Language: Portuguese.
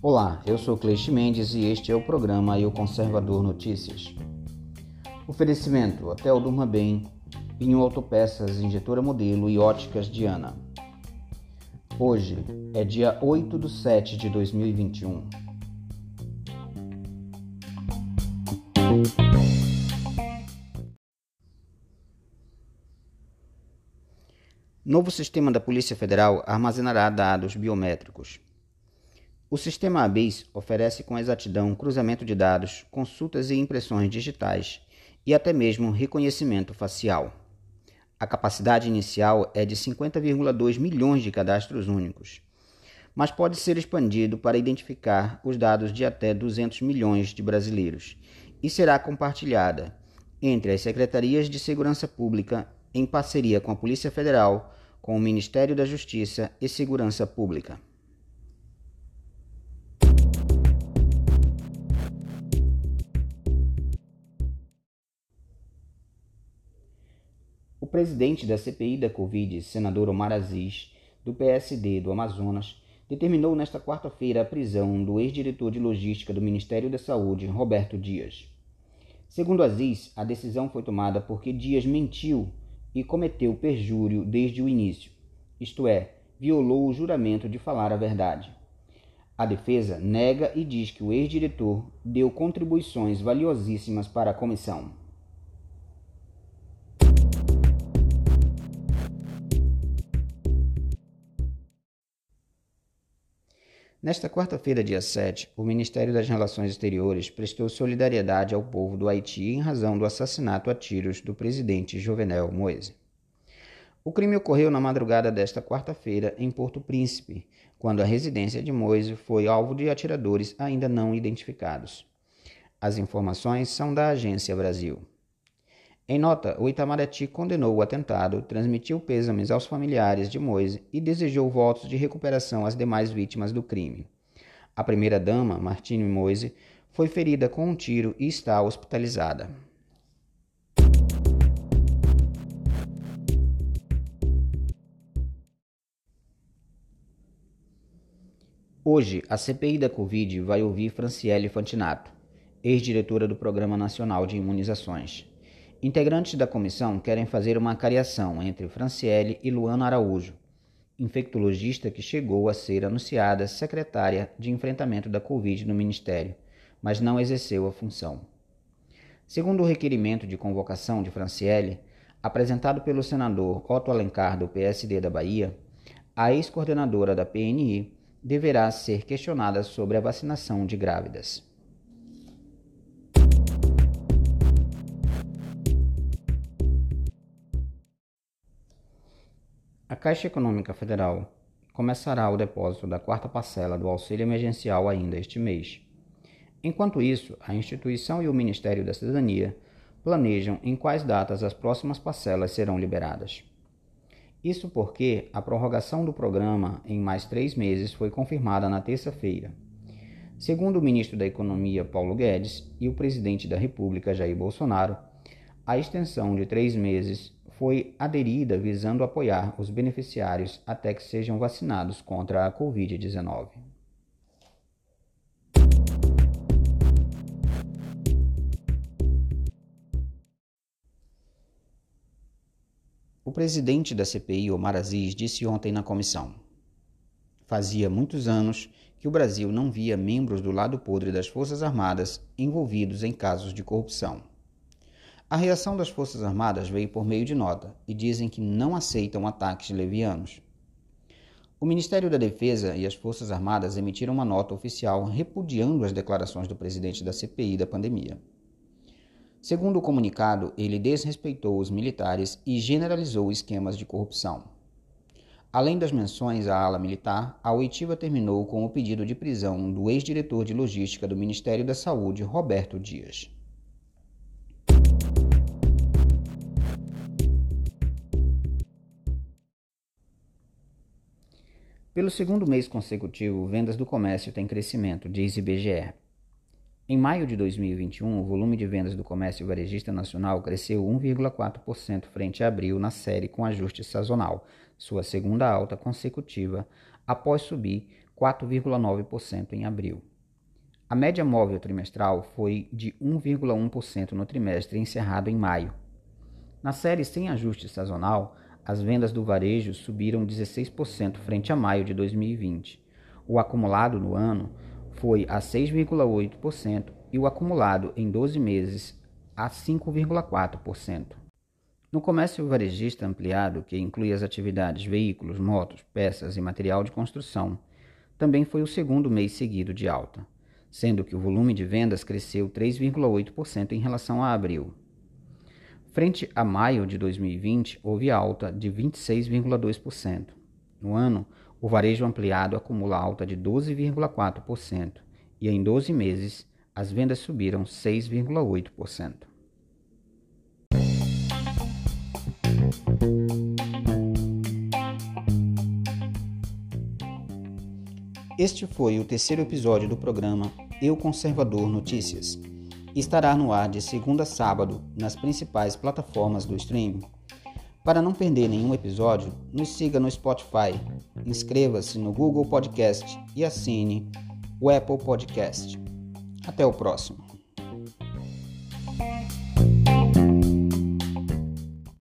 Olá, eu sou Cleixe Mendes e este é o programa E o Conservador Notícias. Oferecimento: Hotel Durma Bem, Pinho Autopeças, Injetora Modelo e Óticas Diana. Hoje é dia 8 de 7 de 2021. Novo sistema da Polícia Federal armazenará dados biométricos. O sistema ABIS oferece com exatidão cruzamento de dados, consultas e impressões digitais e até mesmo reconhecimento facial. A capacidade inicial é de 50,2 milhões de cadastros únicos, mas pode ser expandido para identificar os dados de até 200 milhões de brasileiros e será compartilhada entre as secretarias de segurança pública em parceria com a Polícia Federal, com o Ministério da Justiça e Segurança Pública. O presidente da CPI da Covid, senador Omar Aziz, do PSD do Amazonas, determinou nesta quarta-feira a prisão do ex-diretor de logística do Ministério da Saúde, Roberto Dias. Segundo Aziz, a decisão foi tomada porque Dias mentiu e cometeu perjúrio desde o início, isto é, violou o juramento de falar a verdade. A defesa nega e diz que o ex-diretor deu contribuições valiosíssimas para a comissão. Nesta quarta-feira, dia 7, o Ministério das Relações Exteriores prestou solidariedade ao povo do Haiti em razão do assassinato a tiros do presidente Jovenel Moise. O crime ocorreu na madrugada desta quarta-feira em Porto Príncipe, quando a residência de Moise foi alvo de atiradores ainda não identificados. As informações são da Agência Brasil. Em nota, o Itamaraty condenou o atentado, transmitiu pêsames aos familiares de Moise e desejou votos de recuperação às demais vítimas do crime. A primeira-dama, Martine Moise, foi ferida com um tiro e está hospitalizada. Hoje, a CPI da Covid vai ouvir Franciele Fantinato, ex-diretora do Programa Nacional de Imunizações. Integrantes da comissão querem fazer uma cariação entre Franciele e Luana Araújo, infectologista que chegou a ser anunciada secretária de enfrentamento da Covid no Ministério, mas não exerceu a função. Segundo o requerimento de convocação de Franciele, apresentado pelo senador Otto Alencar do PSD da Bahia, a ex-coordenadora da PNI deverá ser questionada sobre a vacinação de grávidas. A Caixa Econômica Federal começará o depósito da quarta parcela do auxílio emergencial ainda este mês. Enquanto isso, a instituição e o Ministério da Cidadania planejam em quais datas as próximas parcelas serão liberadas. Isso porque a prorrogação do programa em mais três meses foi confirmada na terça-feira. Segundo o ministro da Economia, Paulo Guedes, e o presidente da República, Jair Bolsonaro, a extensão de três meses foi aderida visando apoiar os beneficiários até que sejam vacinados contra a Covid-19. O presidente da CPI, Omar Aziz, disse ontem na comissão: Fazia muitos anos que o Brasil não via membros do lado podre das Forças Armadas envolvidos em casos de corrupção. A reação das Forças Armadas veio por meio de nota e dizem que não aceitam ataques levianos. O Ministério da Defesa e as Forças Armadas emitiram uma nota oficial repudiando as declarações do presidente da CPI da pandemia. Segundo o comunicado, ele desrespeitou os militares e generalizou esquemas de corrupção. Além das menções à ala militar, a oitiva terminou com o pedido de prisão do ex-diretor de logística do Ministério da Saúde, Roberto Dias. Pelo segundo mês consecutivo, vendas do comércio têm crescimento, diz IBGE. Em maio de 2021, o volume de vendas do comércio varejista nacional cresceu 1,4% frente a abril na série com ajuste sazonal, sua segunda alta consecutiva, após subir 4,9% em abril. A média móvel trimestral foi de 1,1% no trimestre encerrado em maio. Na série sem ajuste sazonal, as vendas do varejo subiram 16% frente a maio de 2020. O acumulado no ano foi a 6,8% e o acumulado em 12 meses a 5,4%. No comércio varejista ampliado, que inclui as atividades veículos, motos, peças e material de construção, também foi o segundo mês seguido de alta, sendo que o volume de vendas cresceu 3,8% em relação a abril. Frente a maio de 2020, houve alta de 26,2%. No ano, o varejo ampliado acumula alta de 12,4% e em 12 meses as vendas subiram 6,8%. Este foi o terceiro episódio do programa Eu Conservador Notícias. Estará no ar de segunda a sábado nas principais plataformas do streaming. Para não perder nenhum episódio, nos siga no Spotify, inscreva-se no Google Podcast e assine o Apple Podcast. Até o próximo.